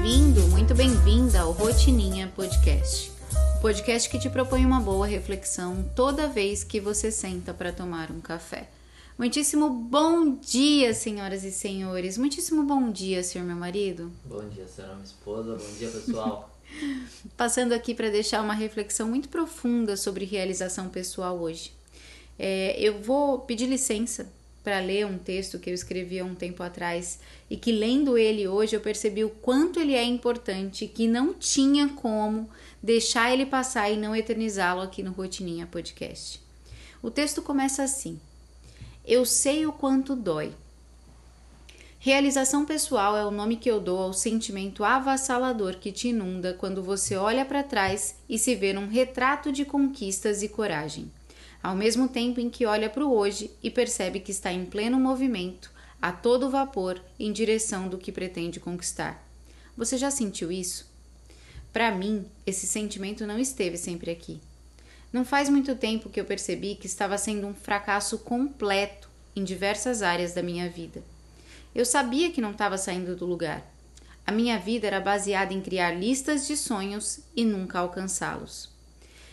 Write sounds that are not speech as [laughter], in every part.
bem-vindo, muito bem-vinda ao Rotininha Podcast. O podcast que te propõe uma boa reflexão toda vez que você senta para tomar um café. Muitíssimo bom dia, senhoras e senhores. Muitíssimo bom dia, senhor meu marido. Bom dia, senhora minha esposa. Bom dia, pessoal. [laughs] Passando aqui para deixar uma reflexão muito profunda sobre realização pessoal hoje. É, eu vou pedir licença para ler um texto que eu escrevi há um tempo atrás e que lendo ele hoje eu percebi o quanto ele é importante, que não tinha como deixar ele passar e não eternizá-lo aqui no Rotininha Podcast. O texto começa assim: Eu sei o quanto dói. Realização pessoal é o nome que eu dou ao sentimento avassalador que te inunda quando você olha para trás e se vê num retrato de conquistas e coragem ao mesmo tempo em que olha para o hoje e percebe que está em pleno movimento, a todo vapor, em direção do que pretende conquistar. Você já sentiu isso? Para mim, esse sentimento não esteve sempre aqui. Não faz muito tempo que eu percebi que estava sendo um fracasso completo em diversas áreas da minha vida. Eu sabia que não estava saindo do lugar. A minha vida era baseada em criar listas de sonhos e nunca alcançá-los.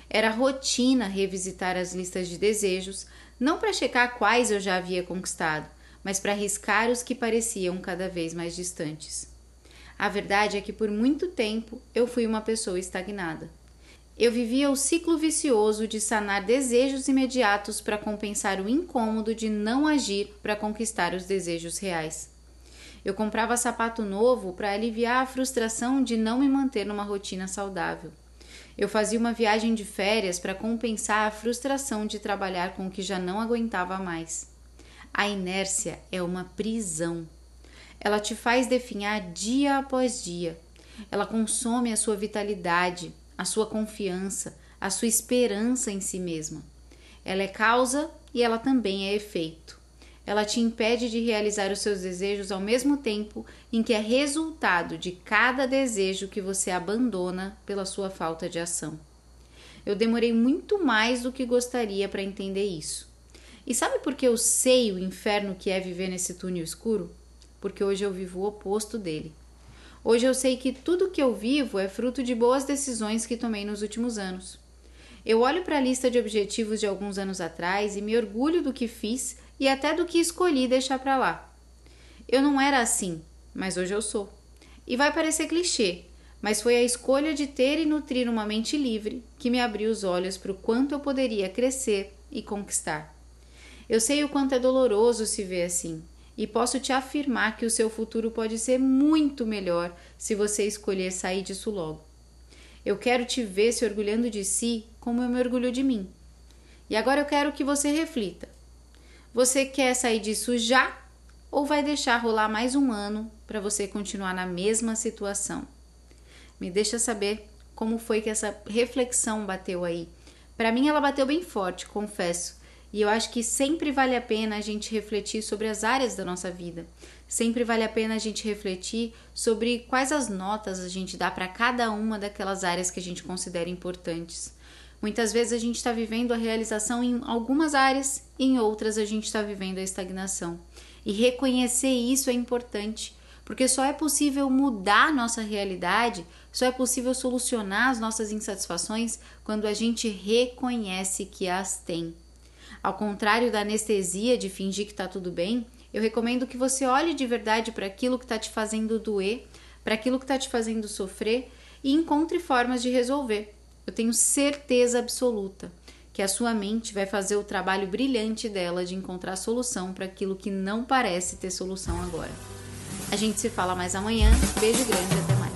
Era rotina revisitar as listas de desejos, não para checar quais eu já havia conquistado, mas para riscar os que pareciam cada vez mais distantes. A verdade é que por muito tempo eu fui uma pessoa estagnada. Eu vivia o ciclo vicioso de sanar desejos imediatos para compensar o incômodo de não agir para conquistar os desejos reais. Eu comprava sapato novo para aliviar a frustração de não me manter numa rotina saudável. Eu fazia uma viagem de férias para compensar a frustração de trabalhar com o que já não aguentava mais. A inércia é uma prisão. Ela te faz definhar dia após dia. Ela consome a sua vitalidade, a sua confiança, a sua esperança em si mesma. Ela é causa e ela também é efeito ela te impede de realizar os seus desejos ao mesmo tempo em que é resultado de cada desejo que você abandona pela sua falta de ação. Eu demorei muito mais do que gostaria para entender isso. E sabe por que eu sei o inferno que é viver nesse túnel escuro? Porque hoje eu vivo o oposto dele. Hoje eu sei que tudo que eu vivo é fruto de boas decisões que tomei nos últimos anos. Eu olho para a lista de objetivos de alguns anos atrás e me orgulho do que fiz e até do que escolhi deixar para lá. Eu não era assim, mas hoje eu sou. E vai parecer clichê, mas foi a escolha de ter e nutrir uma mente livre que me abriu os olhos para o quanto eu poderia crescer e conquistar. Eu sei o quanto é doloroso se ver assim, e posso te afirmar que o seu futuro pode ser muito melhor se você escolher sair disso logo. Eu quero te ver se orgulhando de si como eu me orgulho de mim. E agora eu quero que você reflita. Você quer sair disso já ou vai deixar rolar mais um ano para você continuar na mesma situação? Me deixa saber como foi que essa reflexão bateu aí. Para mim ela bateu bem forte, confesso. E eu acho que sempre vale a pena a gente refletir sobre as áreas da nossa vida. Sempre vale a pena a gente refletir sobre quais as notas a gente dá para cada uma daquelas áreas que a gente considera importantes. Muitas vezes a gente está vivendo a realização em algumas áreas, em outras a gente está vivendo a estagnação. E reconhecer isso é importante, porque só é possível mudar nossa realidade, só é possível solucionar as nossas insatisfações quando a gente reconhece que as tem. Ao contrário da anestesia de fingir que está tudo bem, eu recomendo que você olhe de verdade para aquilo que está te fazendo doer, para aquilo que está te fazendo sofrer e encontre formas de resolver. Eu tenho certeza absoluta que a sua mente vai fazer o trabalho brilhante dela de encontrar solução para aquilo que não parece ter solução agora. A gente se fala mais amanhã. Beijo grande, até mais.